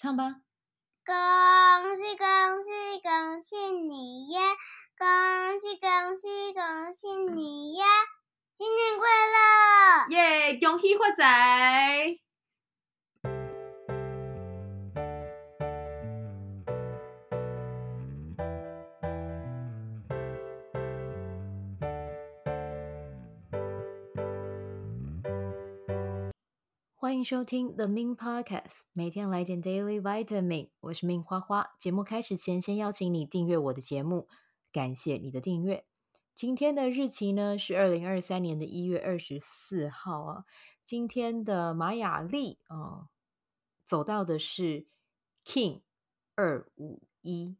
唱吧。恭喜恭喜恭喜你呀！恭喜恭喜恭喜你呀！新年快乐！耶！恭喜发财！欢迎收听 The Min Podcast，每天来点 Daily Vitamin。我是 Min 花花。节目开始前，先邀请你订阅我的节目，感谢你的订阅。今天的日期呢是二零二三年的一月二十四号啊。今天的玛雅历啊，走到的是 King 二五一，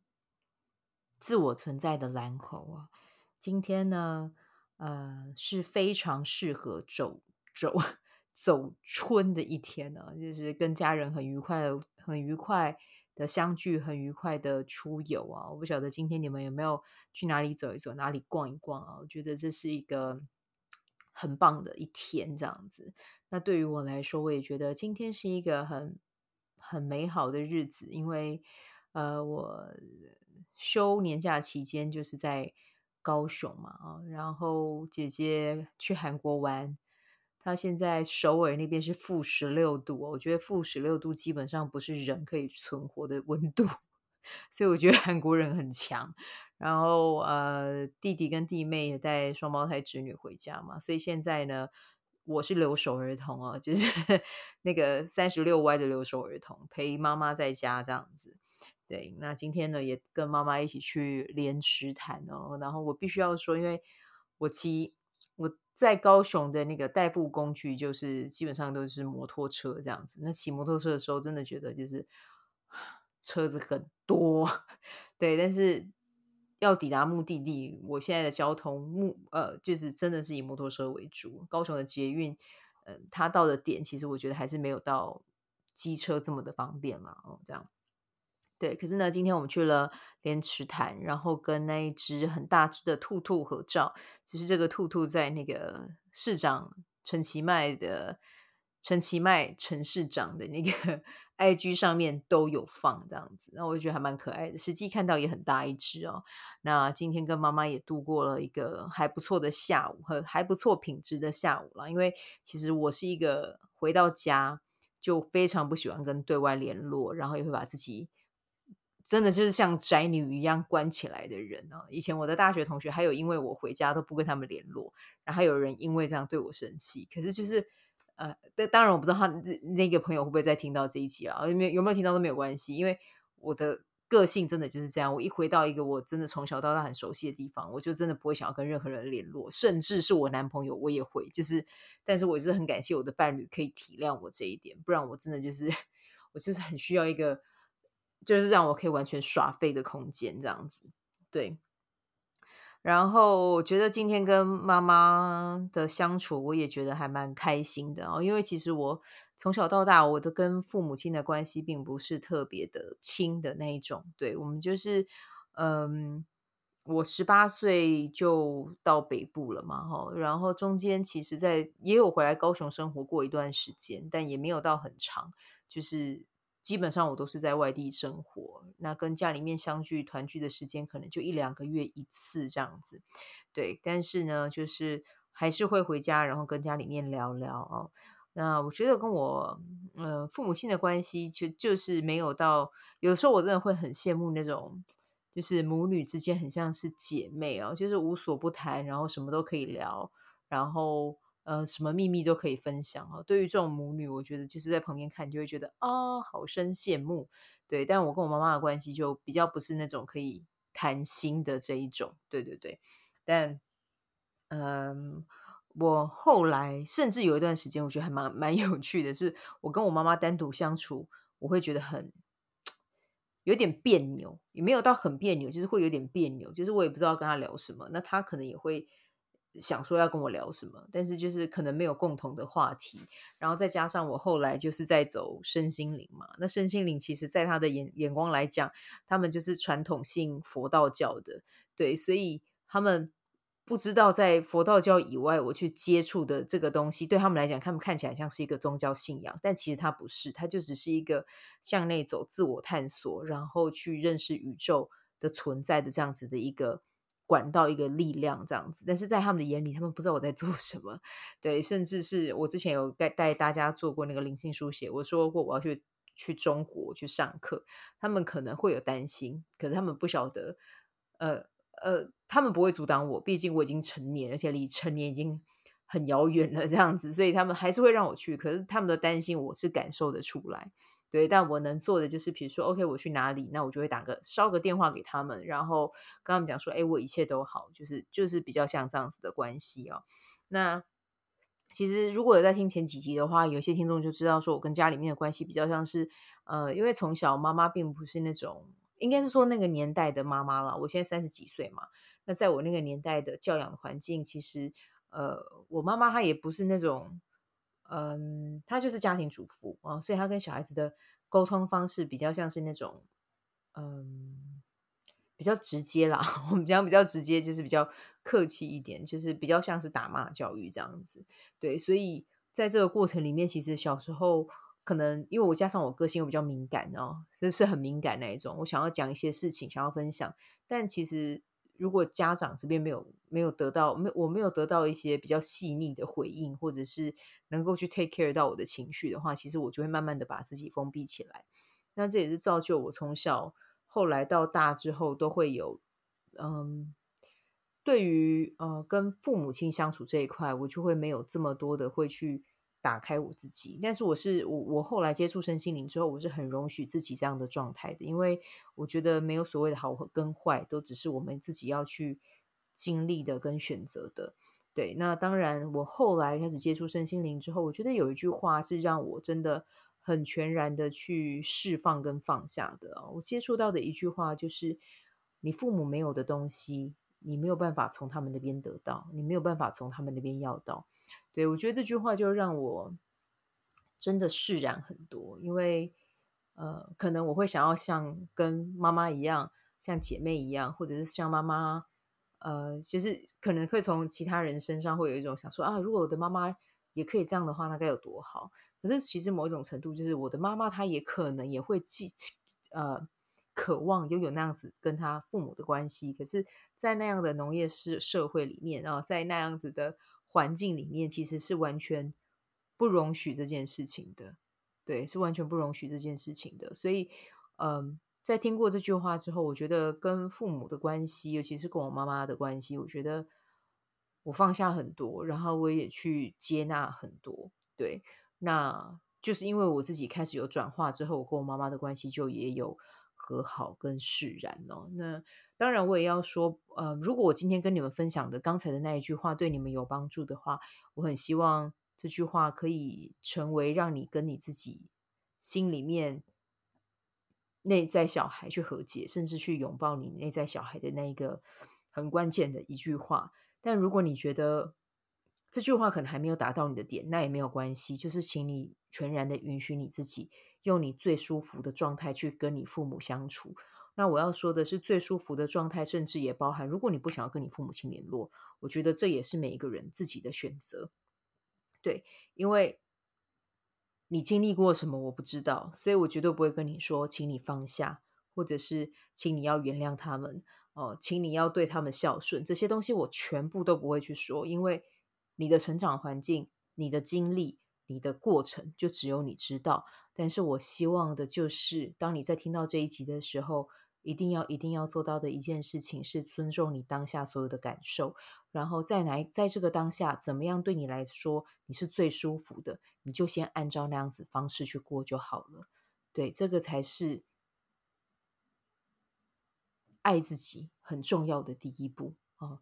自我存在的蓝猴啊。今天呢，呃，是非常适合走走。走春的一天呢，就是跟家人很愉快、很愉快的相聚，很愉快的出游啊！我不晓得今天你们有没有去哪里走一走，哪里逛一逛啊？我觉得这是一个很棒的一天，这样子。那对于我来说，我也觉得今天是一个很很美好的日子，因为呃，我休年假期间就是在高雄嘛，啊，然后姐姐去韩国玩。他现在首尔那边是负十六度，我觉得负十六度基本上不是人可以存活的温度，所以我觉得韩国人很强。然后呃，弟弟跟弟妹也带双胞胎侄女回家嘛，所以现在呢，我是留守儿童哦，就是 那个三十六 Y 的留守儿童，陪妈妈在家这样子。对，那今天呢也跟妈妈一起去莲池潭哦，然后我必须要说，因为我骑。我在高雄的那个代步工具，就是基本上都是摩托车这样子。那骑摩托车的时候，真的觉得就是车子很多，对。但是要抵达目的地，我现在的交通目呃，就是真的是以摩托车为主。高雄的捷运，嗯、呃，它到的点，其实我觉得还是没有到机车这么的方便嘛。哦，这样。对，可是呢，今天我们去了莲池潭，然后跟那一只很大只的兔兔合照。就是这个兔兔在那个市长陈其迈的陈其迈陈市长的那个 IG 上面都有放这样子，那我就觉得还蛮可爱的。实际看到也很大一只哦。那今天跟妈妈也度过了一个还不错的下午，和还不错品质的下午了。因为其实我是一个回到家就非常不喜欢跟对外联络，然后也会把自己。真的就是像宅女一样关起来的人啊！以前我的大学同学还有因为我回家都不跟他们联络，然后还有人因为这样对我生气。可是就是呃，当然我不知道他那个朋友会不会再听到这一集了？有没有有没有听到都没有关系，因为我的个性真的就是这样。我一回到一个我真的从小到大很熟悉的地方，我就真的不会想要跟任何人联络，甚至是我男朋友我也会。就是，但是我就是很感谢我的伴侣可以体谅我这一点，不然我真的就是 我就是很需要一个。就是让我可以完全耍废的空间，这样子，对。然后我觉得今天跟妈妈的相处，我也觉得还蛮开心的哦。因为其实我从小到大，我的跟父母亲的关系并不是特别的亲的那一种。对，我们就是，嗯，我十八岁就到北部了嘛，哈。然后中间其实在也有回来高雄生活过一段时间，但也没有到很长，就是。基本上我都是在外地生活，那跟家里面相聚团聚的时间可能就一两个月一次这样子，对。但是呢，就是还是会回家，然后跟家里面聊聊哦。那我觉得跟我呃父母亲的关系就就是没有到，有时候我真的会很羡慕那种，就是母女之间很像是姐妹哦，就是无所不谈，然后什么都可以聊，然后。呃，什么秘密都可以分享哦。对于这种母女，我觉得就是在旁边看就会觉得啊、好生羡慕。对，但我跟我妈妈的关系就比较不是那种可以谈心的这一种。对对对，但嗯，我后来甚至有一段时间，我觉得还蛮蛮有趣的，是我跟我妈妈单独相处，我会觉得很有点别扭，也没有到很别扭，就是会有点别扭，就是我也不知道跟她聊什么，那她可能也会。想说要跟我聊什么，但是就是可能没有共同的话题，然后再加上我后来就是在走身心灵嘛，那身心灵其实在他的眼眼光来讲，他们就是传统性佛道教的，对，所以他们不知道在佛道教以外，我去接触的这个东西，对他们来讲，他们看起来像是一个宗教信仰，但其实它不是，它就只是一个向内走、自我探索，然后去认识宇宙的存在的这样子的一个管道、一个力量这样子。但是在他们的眼里，他们不知道我在做 什么。对，甚至是我之前有带带大家做过那个灵性书写，我说过我要去去中国去上课，他们可能会有担心，可是他们不晓得，呃。呃，他们不会阻挡我，毕竟我已经成年，而且离成年已经很遥远了，这样子，所以他们还是会让我去。可是他们的担心，我是感受得出来，对。但我能做的就是，比如说，OK，我去哪里，那我就会打个烧个电话给他们，然后跟他们讲说，哎，我一切都好，就是就是比较像这样子的关系哦。那其实如果有在听前几集的话，有些听众就知道，说我跟家里面的关系比较像是，呃，因为从小妈妈并不是那种。应该是说那个年代的妈妈了。我现在三十几岁嘛，那在我那个年代的教养环境，其实，呃，我妈妈她也不是那种，嗯，她就是家庭主妇啊，所以她跟小孩子的沟通方式比较像是那种，嗯，比较直接啦。我们讲比较直接，就是比较客气一点，就是比较像是打骂教育这样子。对，所以在这个过程里面，其实小时候。可能因为我加上我个性又比较敏感哦，所以是很敏感那一种。我想要讲一些事情，想要分享，但其实如果家长这边没有没有得到，没我没有得到一些比较细腻的回应，或者是能够去 take care 到我的情绪的话，其实我就会慢慢的把自己封闭起来。那这也是造就我从小后来到大之后都会有，嗯，对于呃跟父母亲相处这一块，我就会没有这么多的会去。打开我自己，但是我是我，我后来接触身心灵之后，我是很容许自己这样的状态的，因为我觉得没有所谓的好跟坏，都只是我们自己要去经历的跟选择的。对，那当然，我后来开始接触身心灵之后，我觉得有一句话是让我真的很全然的去释放跟放下的。我接触到的一句话就是：你父母没有的东西，你没有办法从他们那边得到，你没有办法从他们那边要到。对，我觉得这句话就让我真的释然很多，因为呃，可能我会想要像跟妈妈一样，像姐妹一样，或者是像妈妈，呃，就是可能可以从其他人身上会有一种想说啊，如果我的妈妈也可以这样的话，那该有多好。可是其实某一种程度，就是我的妈妈她也可能也会记呃渴望拥有那样子跟他父母的关系，可是，在那样的农业社社会里面，然后在那样子的。环境里面其实是完全不容许这件事情的，对，是完全不容许这件事情的。所以，嗯，在听过这句话之后，我觉得跟父母的关系，尤其是跟我妈妈的关系，我觉得我放下很多，然后我也去接纳很多。对，那就是因为我自己开始有转化之后，我跟我妈妈的关系就也有和好跟释然哦。那。当然，我也要说，呃，如果我今天跟你们分享的刚才的那一句话对你们有帮助的话，我很希望这句话可以成为让你跟你自己心里面内在小孩去和解，甚至去拥抱你内在小孩的那一个很关键的一句话。但如果你觉得这句话可能还没有达到你的点，那也没有关系，就是请你全然的允许你自己，用你最舒服的状态去跟你父母相处。那我要说的是，最舒服的状态，甚至也包含，如果你不想要跟你父母亲联络，我觉得这也是每一个人自己的选择。对，因为你经历过什么，我不知道，所以我绝对不会跟你说，请你放下，或者是请你要原谅他们，哦，请你要对他们孝顺，这些东西我全部都不会去说，因为你的成长环境、你的经历、你的过程，就只有你知道。但是我希望的就是，当你在听到这一集的时候，一定要一定要做到的一件事情是尊重你当下所有的感受，然后在来在这个当下怎么样对你来说你是最舒服的，你就先按照那样子方式去过就好了。对，这个才是爱自己很重要的第一步哦。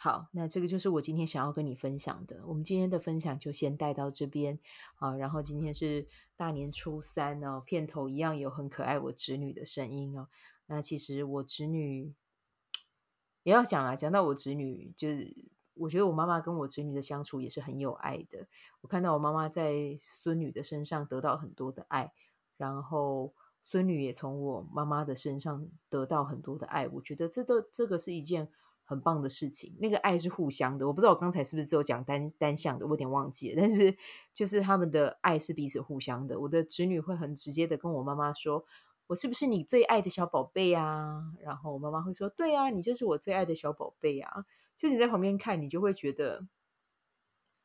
好，那这个就是我今天想要跟你分享的。我们今天的分享就先带到这边啊。然后今天是大年初三哦，片头一样有很可爱我侄女的声音哦。那其实我侄女也要讲啊，讲到我侄女，就是我觉得我妈妈跟我侄女的相处也是很有爱的。我看到我妈妈在孙女的身上得到很多的爱，然后孙女也从我妈妈的身上得到很多的爱。我觉得这都这个是一件很棒的事情。那个爱是互相的，我不知道我刚才是不是只有讲单单向的，我有点忘记了。但是就是他们的爱是彼此互相的。我的侄女会很直接的跟我妈妈说：“我是不是你最爱的小宝贝啊？”然后我妈妈会说：“对啊，你就是我最爱的小宝贝啊。”就你在旁边看，你就会觉得。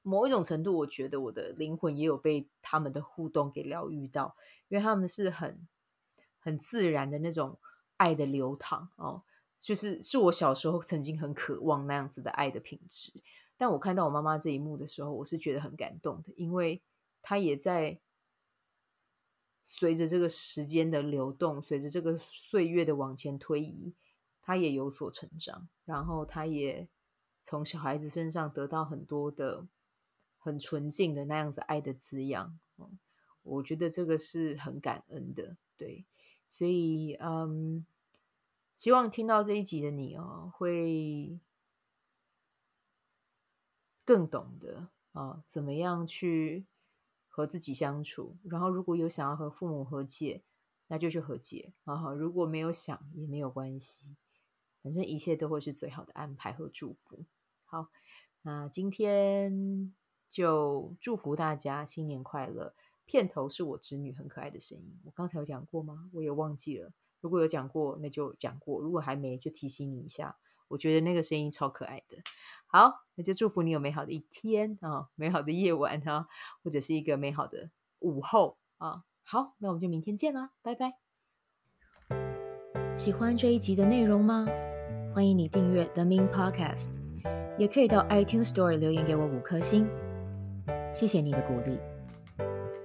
某一种程度，我觉得我的灵魂也有被他们的互动给疗愈到，因为他们是很很自然的那种爱的流淌哦，就是是我小时候曾经很渴望那样子的爱的品质。但我看到我妈妈这一幕的时候，我是觉得很感动的，因为她也在随着这个时间的流动，随着这个岁月的往前推移，她也有所成长，然后她也从小孩子身上得到很多的。很纯净的那样子爱的滋养，嗯，我觉得这个是很感恩的，对，所以嗯，希望听到这一集的你哦，会更懂得啊，怎么样去和自己相处。然后，如果有想要和父母和解，那就去和解啊。如果没有想，也没有关系，反正一切都会是最好的安排和祝福。好，那今天。就祝福大家新年快乐！片头是我侄女很可爱的声音，我刚才有讲过吗？我也忘记了。如果有讲过，那就讲过；如果还没，就提醒你一下。我觉得那个声音超可爱的。好，那就祝福你有美好的一天啊、美好的夜晚哈、或者是一个美好的午后啊、好，那我们就明天见啦，拜拜。喜欢这一集的内容吗？欢迎你订阅 The Min Podcast，也可以到 iTunes Store 留言给我五颗星。谢谢你的鼓励。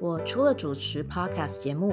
我除了主持 Podcast 节目，